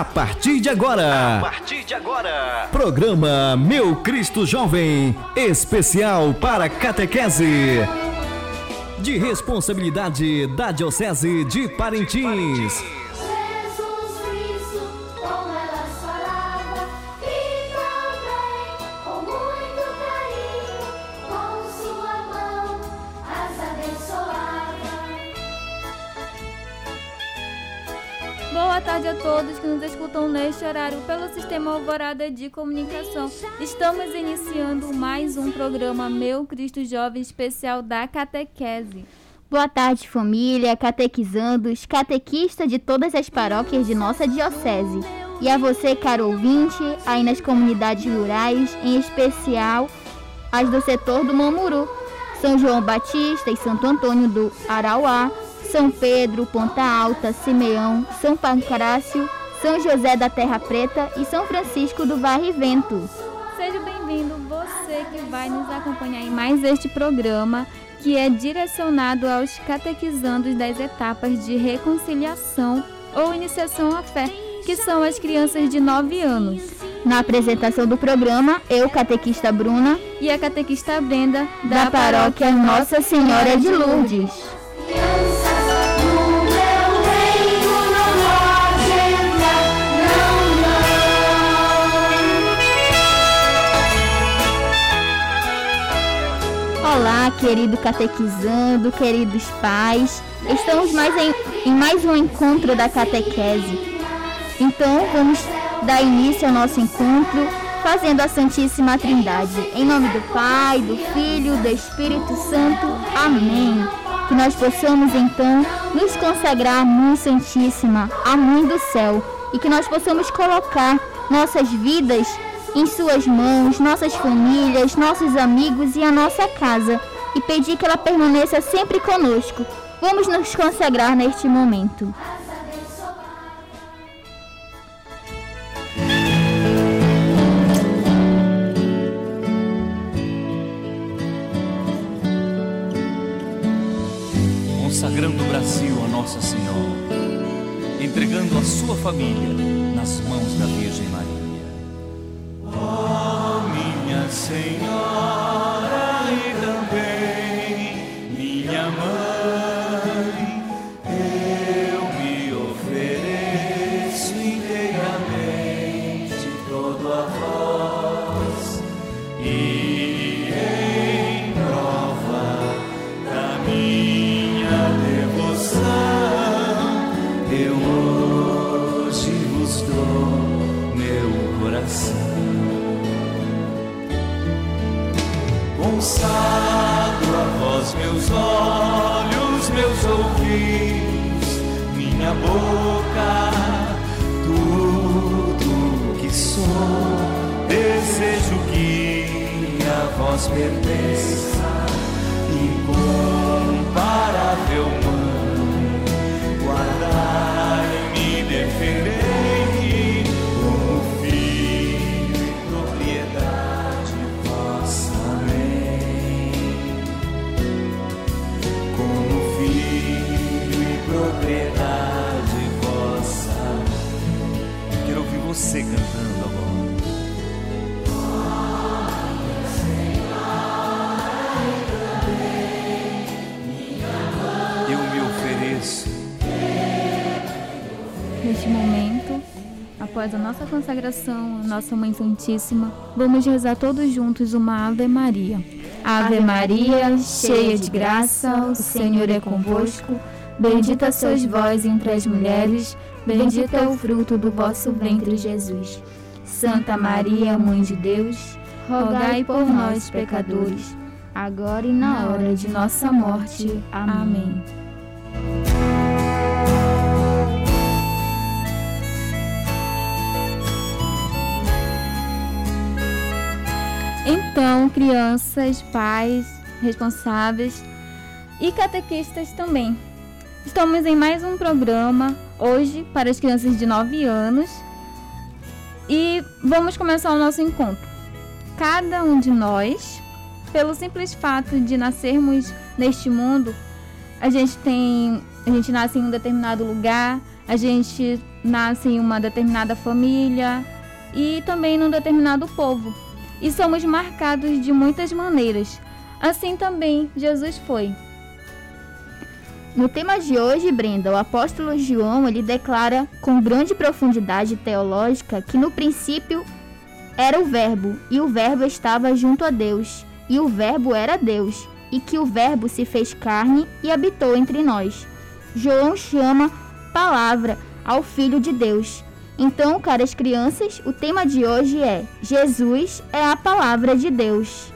A partir de agora. A partir de agora. Programa Meu Cristo Jovem, especial para catequese. De responsabilidade da Diocese de Parintins. Jesus Boa tarde a todos que nos escutam neste horário pelo Sistema Alvorada de Comunicação. Estamos iniciando mais um programa Meu Cristo Jovem especial da Catequese. Boa tarde, família, catequizandos, catequista de todas as paróquias de nossa diocese. E a você, caro ouvinte, aí nas comunidades rurais, em especial as do setor do Mamuru, São João Batista e Santo Antônio do Arauá, São Pedro, Ponta Alta, Simeão, São Pancrácio, São José da Terra Preta e São Francisco do Varre Vento. Seja bem-vindo você que vai nos acompanhar em mais este programa que é direcionado aos catequizandos das etapas de reconciliação ou iniciação à fé, que são as crianças de 9 anos. Na apresentação do programa, eu, catequista Bruna, E a catequista Brenda, da paróquia Nossa Senhora de Lourdes. Olá, querido catequizando, queridos pais. Estamos mais em, em mais um encontro da catequese. Então, vamos dar início ao nosso encontro fazendo a Santíssima Trindade. Em nome do Pai, do Filho, do Espírito Santo. Amém. Que nós possamos então nos consagrar à Mãe Santíssima, à Mãe do Céu, e que nós possamos colocar nossas vidas em suas mãos, nossas famílias, nossos amigos e a nossa casa, e pedir que ela permaneça sempre conosco. Vamos nos consagrar neste momento. consagrando o Brasil a Nossa Senhora, entregando a sua família nas mãos da Virgem Maria. Minha desejo que a vós pertença incomparável após a nossa consagração, nossa Mãe Santíssima, vamos rezar todos juntos uma Ave Maria. Ave Maria, cheia de graça, o Senhor é convosco. Bendita sois vós entre as mulheres, bendito é o fruto do vosso ventre, Jesus. Santa Maria, Mãe de Deus, rogai por nós, pecadores, Agora e na hora de nossa morte. Amém. Então, crianças, pais, responsáveis e catequistas também. Estamos em mais um programa hoje para as crianças de 9 anos e vamos começar o nosso encontro. Cada um de nós, pelo simples fato de nascermos neste mundo, a gente tem, a gente nasce em um determinado lugar, a gente nasce em uma determinada família e também num determinado povo. E somos marcados de muitas maneiras. Assim também Jesus foi. No tema de hoje, Brenda, o apóstolo João ele declara com grande profundidade teológica que no princípio era o Verbo, e o Verbo estava junto a Deus, e o Verbo era Deus, e que o Verbo se fez carne e habitou entre nós. João chama palavra ao Filho de Deus. Então, caras crianças, o tema de hoje é Jesus é a palavra de Deus.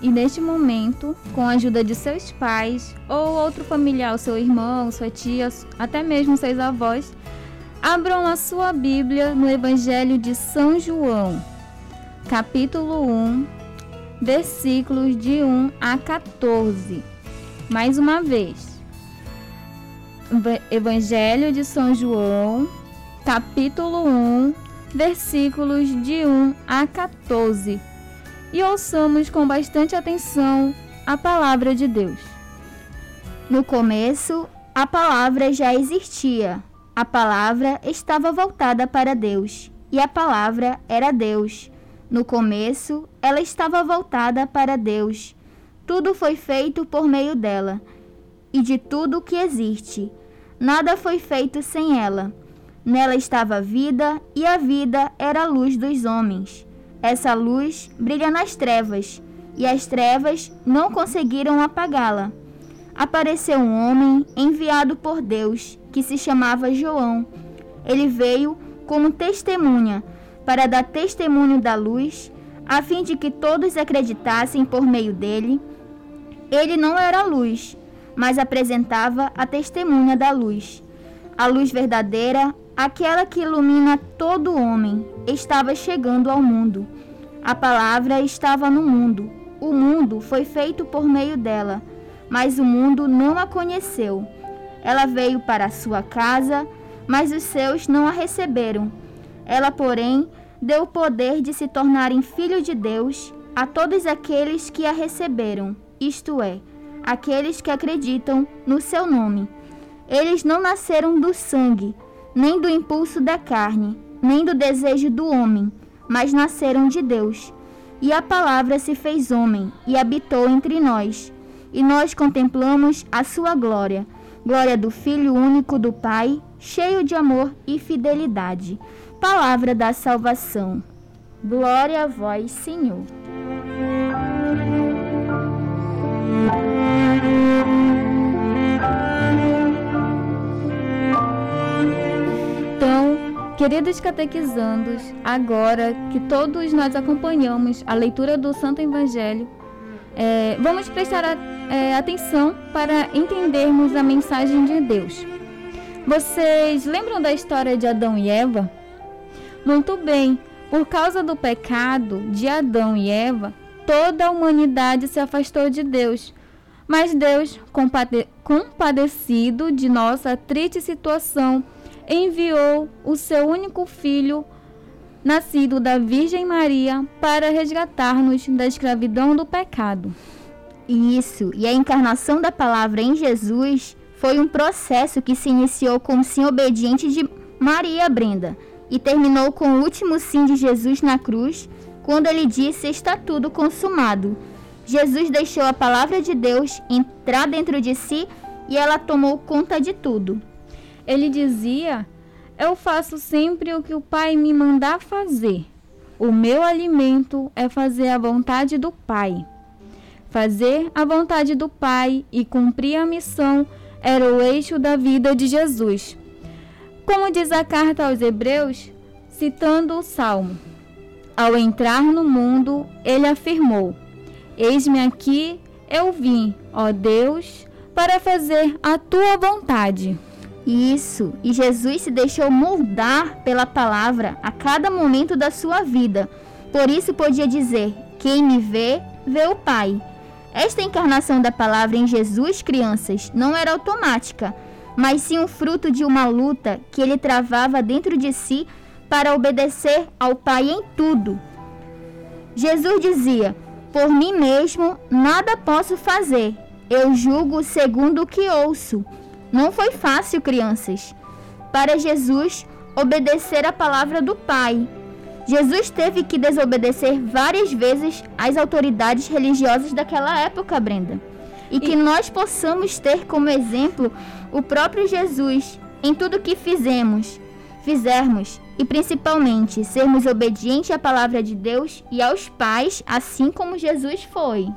E neste momento, com a ajuda de seus pais ou outro familiar, seu irmão, sua tia, até mesmo seus avós, abram a sua Bíblia no Evangelho de São João, capítulo 1, versículos de 1 a 14. Mais uma vez. Eva- Evangelho de São João, capítulo 1, versículos de 1 a 14 e ouçamos com bastante atenção a palavra de Deus. No começo, a palavra já existia. A palavra estava voltada para Deus, e a palavra era Deus. No começo, ela estava voltada para Deus. Tudo foi feito por meio dela, e de tudo que existe. Nada foi feito sem ela. Nela estava a vida, e a vida era a luz dos homens. Essa luz brilha nas trevas, e as trevas não conseguiram apagá-la. Apareceu um homem enviado por Deus, que se chamava João. Ele veio como testemunha, para dar testemunho da luz, a fim de que todos acreditassem por meio dele. Ele não era luz, mas apresentava a testemunha da luz. A luz verdadeira, aquela que ilumina todo homem, estava chegando ao mundo. A palavra estava no mundo. O mundo foi feito por meio dela, mas o mundo não a conheceu. Ela veio para a sua casa, mas os seus não a receberam. Ela, porém, deu o poder de se tornarem filho de Deus a todos aqueles que a receberam, isto é, aqueles que acreditam no seu nome. Eles não nasceram do sangue, nem do impulso da carne, nem do desejo do homem, mas nasceram de Deus. E a palavra se fez homem e habitou entre nós. E nós contemplamos a sua glória, glória do Filho único do Pai, cheio de amor e fidelidade. Palavra da salvação. Glória a vós, Senhor. Queridos catequizandos, agora que todos nós acompanhamos a leitura do Santo Evangelho, é, vamos prestar a- é, atenção para entendermos a mensagem de Deus. Vocês lembram da história de Adão e Eva? Muito bem, por causa do pecado de Adão e Eva, toda a humanidade se afastou de Deus. Mas Deus, compade- compadecido de nossa triste situação, enviou o seu único filho, nascido da Virgem Maria, para resgatar-nos da escravidão do pecado. Isso, e a encarnação da palavra em Jesus foi um processo que se iniciou com o sim obediente de Maria Brenda e terminou com o último sim de Jesus na cruz, quando ele disse: Está tudo consumado. Jesus deixou a palavra de Deus entrar dentro de si e ela tomou conta de tudo. Ele dizia: Eu faço sempre o que o Pai me mandar fazer. O meu alimento é fazer a vontade do Pai. Fazer a vontade do Pai e cumprir a missão era o eixo da vida de Jesus. Como diz a carta aos Hebreus, citando o Salmo: Ao entrar no mundo, ele afirmou: Eis-me aqui, eu vim, ó Deus, para fazer a tua vontade. Isso, e Jesus se deixou moldar pela palavra a cada momento da sua vida. Por isso podia dizer: Quem me vê, vê o Pai. Esta encarnação da palavra em Jesus, crianças, não era automática, mas sim um fruto de uma luta que ele travava dentro de si para obedecer ao Pai em tudo. Jesus dizia: Por mim mesmo nada posso fazer. Eu julgo segundo o que ouço. Não foi fácil, crianças. para Jesus obedecer a palavra do Pai. Jesus teve que desobedecer várias vezes às autoridades religiosas daquela época, Brenda. E que nós possamos ter como exemplo o próprio Jesus em tudo que fizemos, fizermos e principalmente sermos obedientes à palavra de Deus e aos pais, assim como Jesus foi.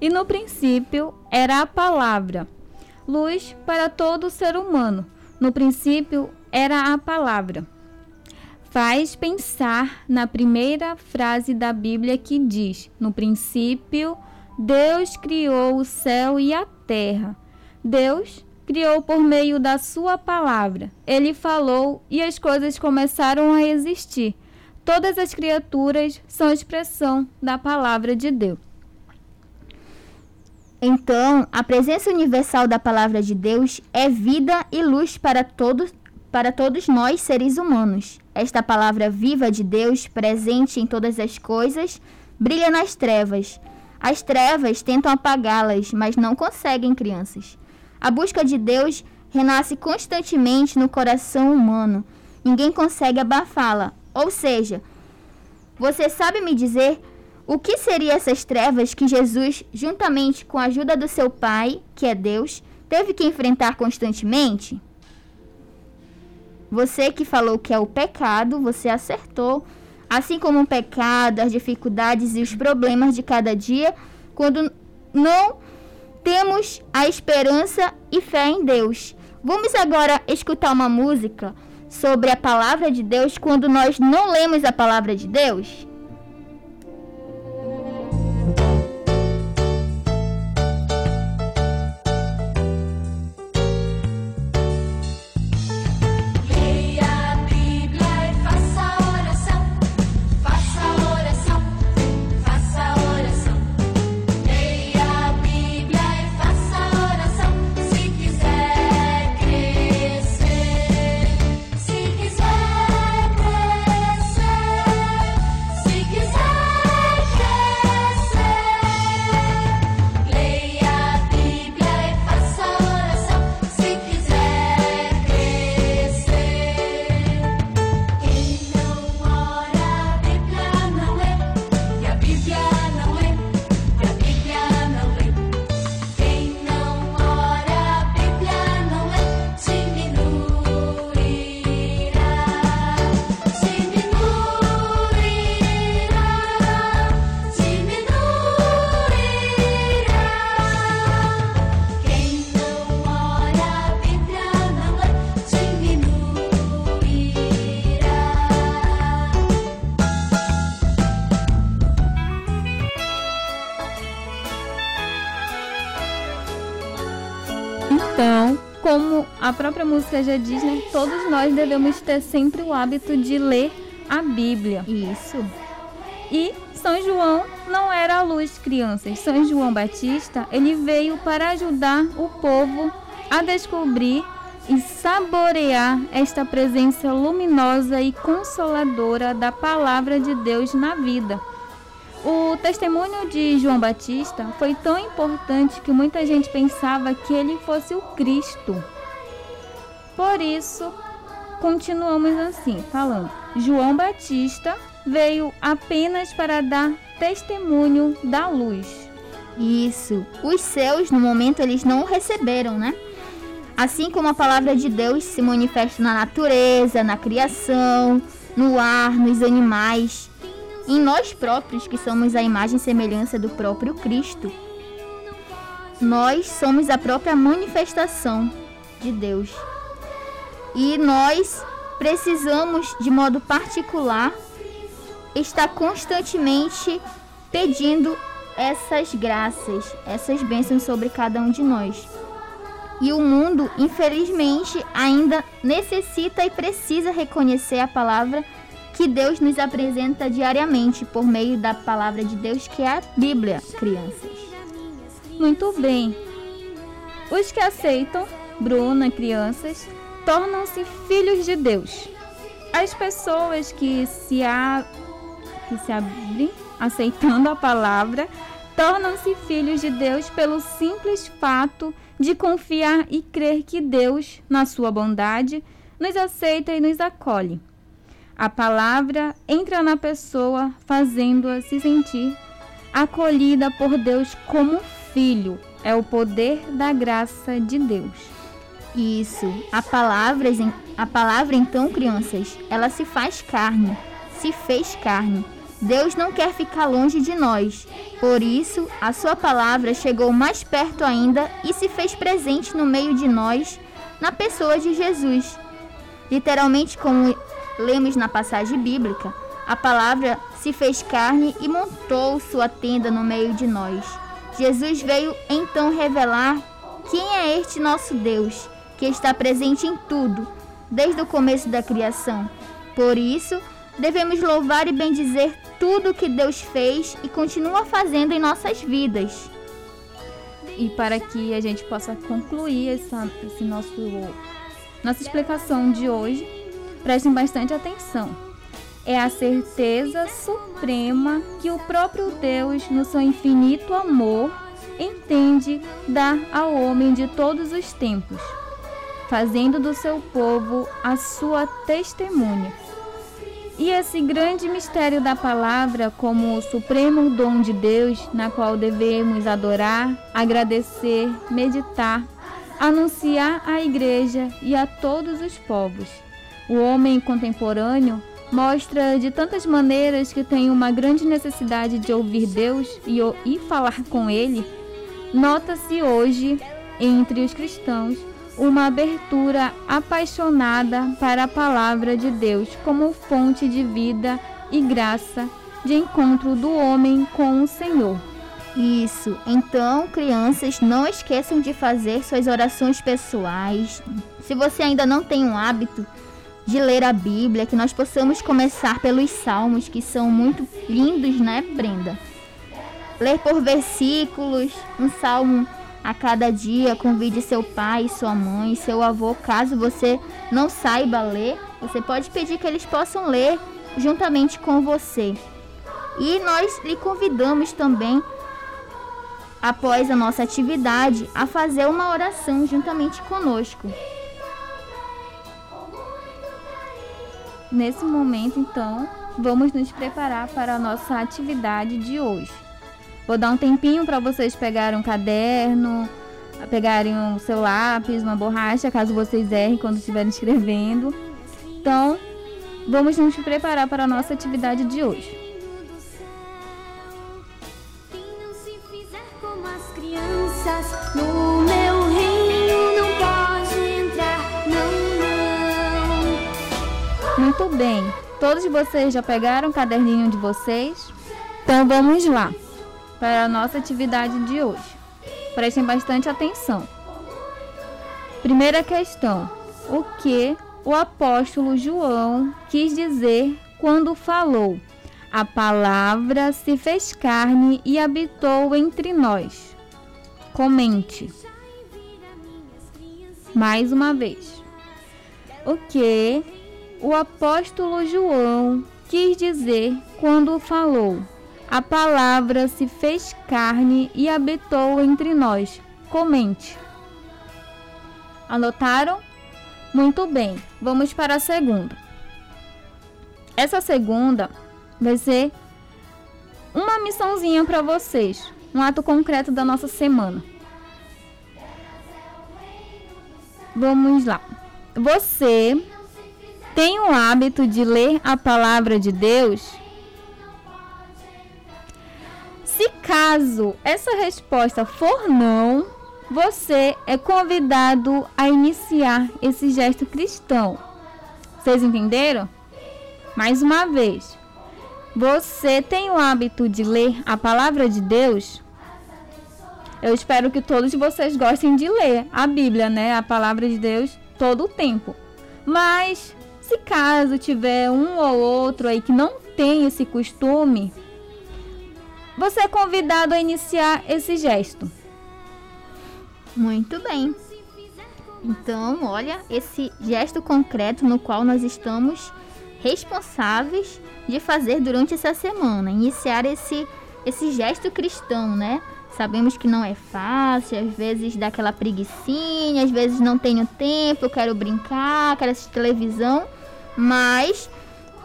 E no princípio era a palavra, luz para todo ser humano. No princípio era a palavra. Faz pensar na primeira frase da Bíblia que diz: No princípio, Deus criou o céu e a terra. Deus criou por meio da sua palavra. Ele falou e as coisas começaram a existir. Todas as criaturas são expressão da palavra de Deus. Então, a presença universal da palavra de Deus é vida e luz para todos, para todos nós, seres humanos. Esta palavra viva de Deus, presente em todas as coisas, brilha nas trevas. As trevas tentam apagá-las, mas não conseguem, crianças. A busca de Deus renasce constantemente no coração humano. Ninguém consegue abafá-la. Ou seja, você sabe me dizer o que seriam essas trevas que Jesus, juntamente com a ajuda do seu Pai, que é Deus, teve que enfrentar constantemente? Você que falou que é o pecado, você acertou. Assim como o pecado, as dificuldades e os problemas de cada dia, quando não temos a esperança e fé em Deus. Vamos agora escutar uma música sobre a palavra de Deus quando nós não lemos a palavra de Deus? Própria música já diz, né, todos nós devemos ter sempre o hábito de ler a Bíblia. Isso. E São João não era a luz, crianças. São João Batista, ele veio para ajudar o povo a descobrir e saborear esta presença luminosa e consoladora da palavra de Deus na vida. O testemunho de João Batista foi tão importante que muita gente pensava que ele fosse o Cristo. Por isso, continuamos assim, falando. João Batista veio apenas para dar testemunho da luz. Isso. Os seus, no momento, eles não o receberam, né? Assim como a palavra de Deus se manifesta na natureza, na criação, no ar, nos animais, em nós próprios, que somos a imagem e semelhança do próprio Cristo. Nós somos a própria manifestação de Deus. E nós precisamos, de modo particular, estar constantemente pedindo essas graças, essas bênçãos sobre cada um de nós. E o mundo, infelizmente, ainda necessita e precisa reconhecer a palavra que Deus nos apresenta diariamente por meio da palavra de Deus, que é a Bíblia, crianças. Muito bem. Os que aceitam, Bruna, crianças, tornam-se filhos de Deus. As pessoas que se, a... que se abrem aceitando a palavra tornam-se filhos de Deus pelo simples fato de confiar e crer que Deus, na sua bondade, nos aceita e nos acolhe. A palavra entra na pessoa, fazendo-a se sentir acolhida por Deus como filho. É o poder da graça de Deus. Isso. A palavra, a palavra então, crianças, ela se faz carne, se fez carne. Deus não quer ficar longe de nós. Por isso, a sua palavra chegou mais perto ainda e se fez presente no meio de nós, na pessoa de Jesus. Literalmente, como lemos na passagem bíblica, a palavra se fez carne e montou sua tenda no meio de nós. Jesus veio então revelar quem é este nosso Deus, que está presente em tudo, desde o começo da criação. Por isso, devemos louvar e bendizer tudo que Deus fez e continua fazendo em nossas vidas. E para que a gente possa concluir essa esse nosso, nossa explicação de hoje, prestem bastante atenção. É a certeza suprema que o próprio Deus, no seu infinito amor, entende dar ao homem de todos os tempos, fazendo do seu povo a sua testemunha. E esse grande mistério da palavra, como o supremo dom de Deus, na qual devemos adorar, agradecer, meditar, anunciar à igreja e a todos os povos. O homem contemporâneo mostra de tantas maneiras que tem uma grande necessidade de ouvir Deus e, e falar com Ele. Nota-se hoje, entre os cristãos, uma abertura apaixonada para a palavra de Deus como fonte de vida e graça de encontro do homem com o Senhor. Isso. Então, crianças, não esqueçam de fazer suas orações pessoais. Se você ainda não tem um hábito de ler a Bíblia, que nós possamos começar pelos salmos, que são muito lindos, né, Brenda? Ler por versículos, um salmo a cada dia, convide seu pai, sua mãe, seu avô, caso você não saiba ler, você pode pedir que eles possam ler juntamente com você. E nós lhe convidamos também, após a nossa atividade, a fazer uma oração juntamente conosco. Nesse momento, então, vamos nos preparar para a nossa atividade de hoje. Vou dar um tempinho para vocês pegarem um caderno, pegarem o seu lápis, uma borracha, caso vocês errem quando estiverem escrevendo. Então, vamos nos preparar para a nossa atividade de hoje. Muito bem. Todos vocês já pegaram o caderninho de vocês? Então vamos lá para a nossa atividade de hoje. Prestem bastante atenção. Primeira questão: O que o apóstolo João quis dizer quando falou: A palavra se fez carne e habitou entre nós? Comente. Mais uma vez. O que o apóstolo João quis dizer quando falou: A palavra se fez carne e habitou entre nós. Comente. Anotaram? Muito bem. Vamos para a segunda. Essa segunda vai ser uma missãozinha para vocês, um ato concreto da nossa semana. Vamos lá. Você tem o hábito de ler a palavra de Deus? Se caso essa resposta for não, você é convidado a iniciar esse gesto cristão. Vocês entenderam? Mais uma vez. Você tem o hábito de ler a palavra de Deus? Eu espero que todos vocês gostem de ler a Bíblia, né? A palavra de Deus todo o tempo. Mas se caso tiver um ou outro aí que não tem esse costume, você é convidado a iniciar esse gesto. Muito bem. Então, olha, esse gesto concreto no qual nós estamos responsáveis de fazer durante essa semana, iniciar esse esse gesto cristão, né? Sabemos que não é fácil, às vezes dá aquela preguiçinha, às vezes não tenho tempo, eu quero brincar, quero assistir televisão, mas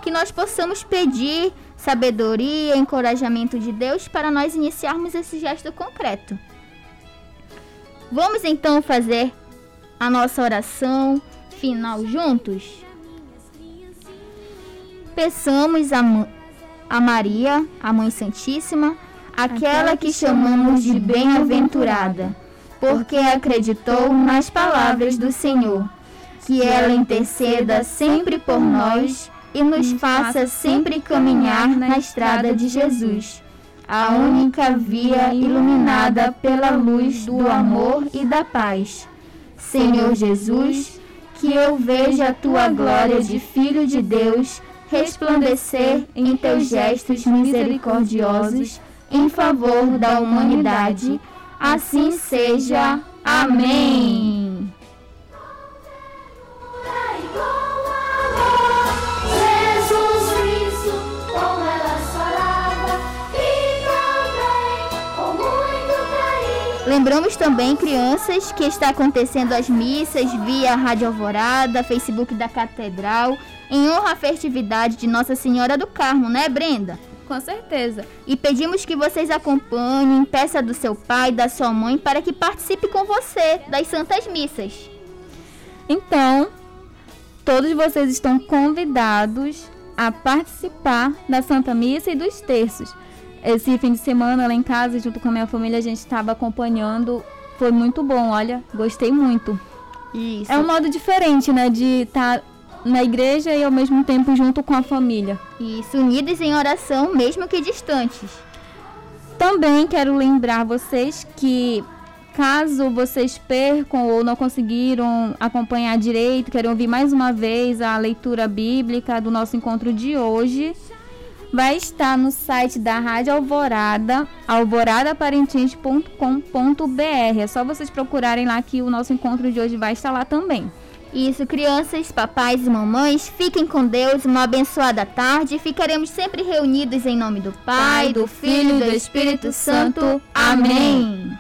que nós possamos pedir sabedoria, encorajamento de Deus para nós iniciarmos esse gesto concreto. Vamos então fazer a nossa oração final juntos? Peçamos a, a Maria, a Mãe Santíssima, aquela que chamamos de bem-aventurada, porque acreditou nas palavras do Senhor. Que ela interceda sempre por nós e nos faça sempre caminhar na estrada de Jesus, a única via iluminada pela luz do amor e da paz. Senhor Jesus, que eu veja a tua glória de Filho de Deus resplandecer em teus gestos misericordiosos em favor da humanidade. Assim seja. Amém. Lembramos também, crianças, que está acontecendo as missas via Rádio Alvorada, Facebook da Catedral, em honra à festividade de Nossa Senhora do Carmo, né, Brenda? Com certeza. E pedimos que vocês acompanhem, peça do seu pai, da sua mãe, para que participe com você das Santas Missas. Então, todos vocês estão convidados a participar da Santa Missa e dos terços. Esse fim de semana lá em casa, junto com a minha família, a gente estava acompanhando. Foi muito bom, olha, gostei muito. Isso. É um modo diferente, né, de estar na igreja e ao mesmo tempo junto com a família. Isso, unidos em oração, mesmo que distantes. Também quero lembrar vocês que caso vocês percam ou não conseguiram acompanhar direito, querem ouvir mais uma vez a leitura bíblica do nosso encontro de hoje, vai estar no site da Rádio Alvorada, alvoradaparentins.com.br. É só vocês procurarem lá que o nosso encontro de hoje vai estar lá também. Isso, crianças, papais e mamães, fiquem com Deus, uma abençoada tarde. Ficaremos sempre reunidos em nome do Pai, do Filho e do Espírito Santo. Amém.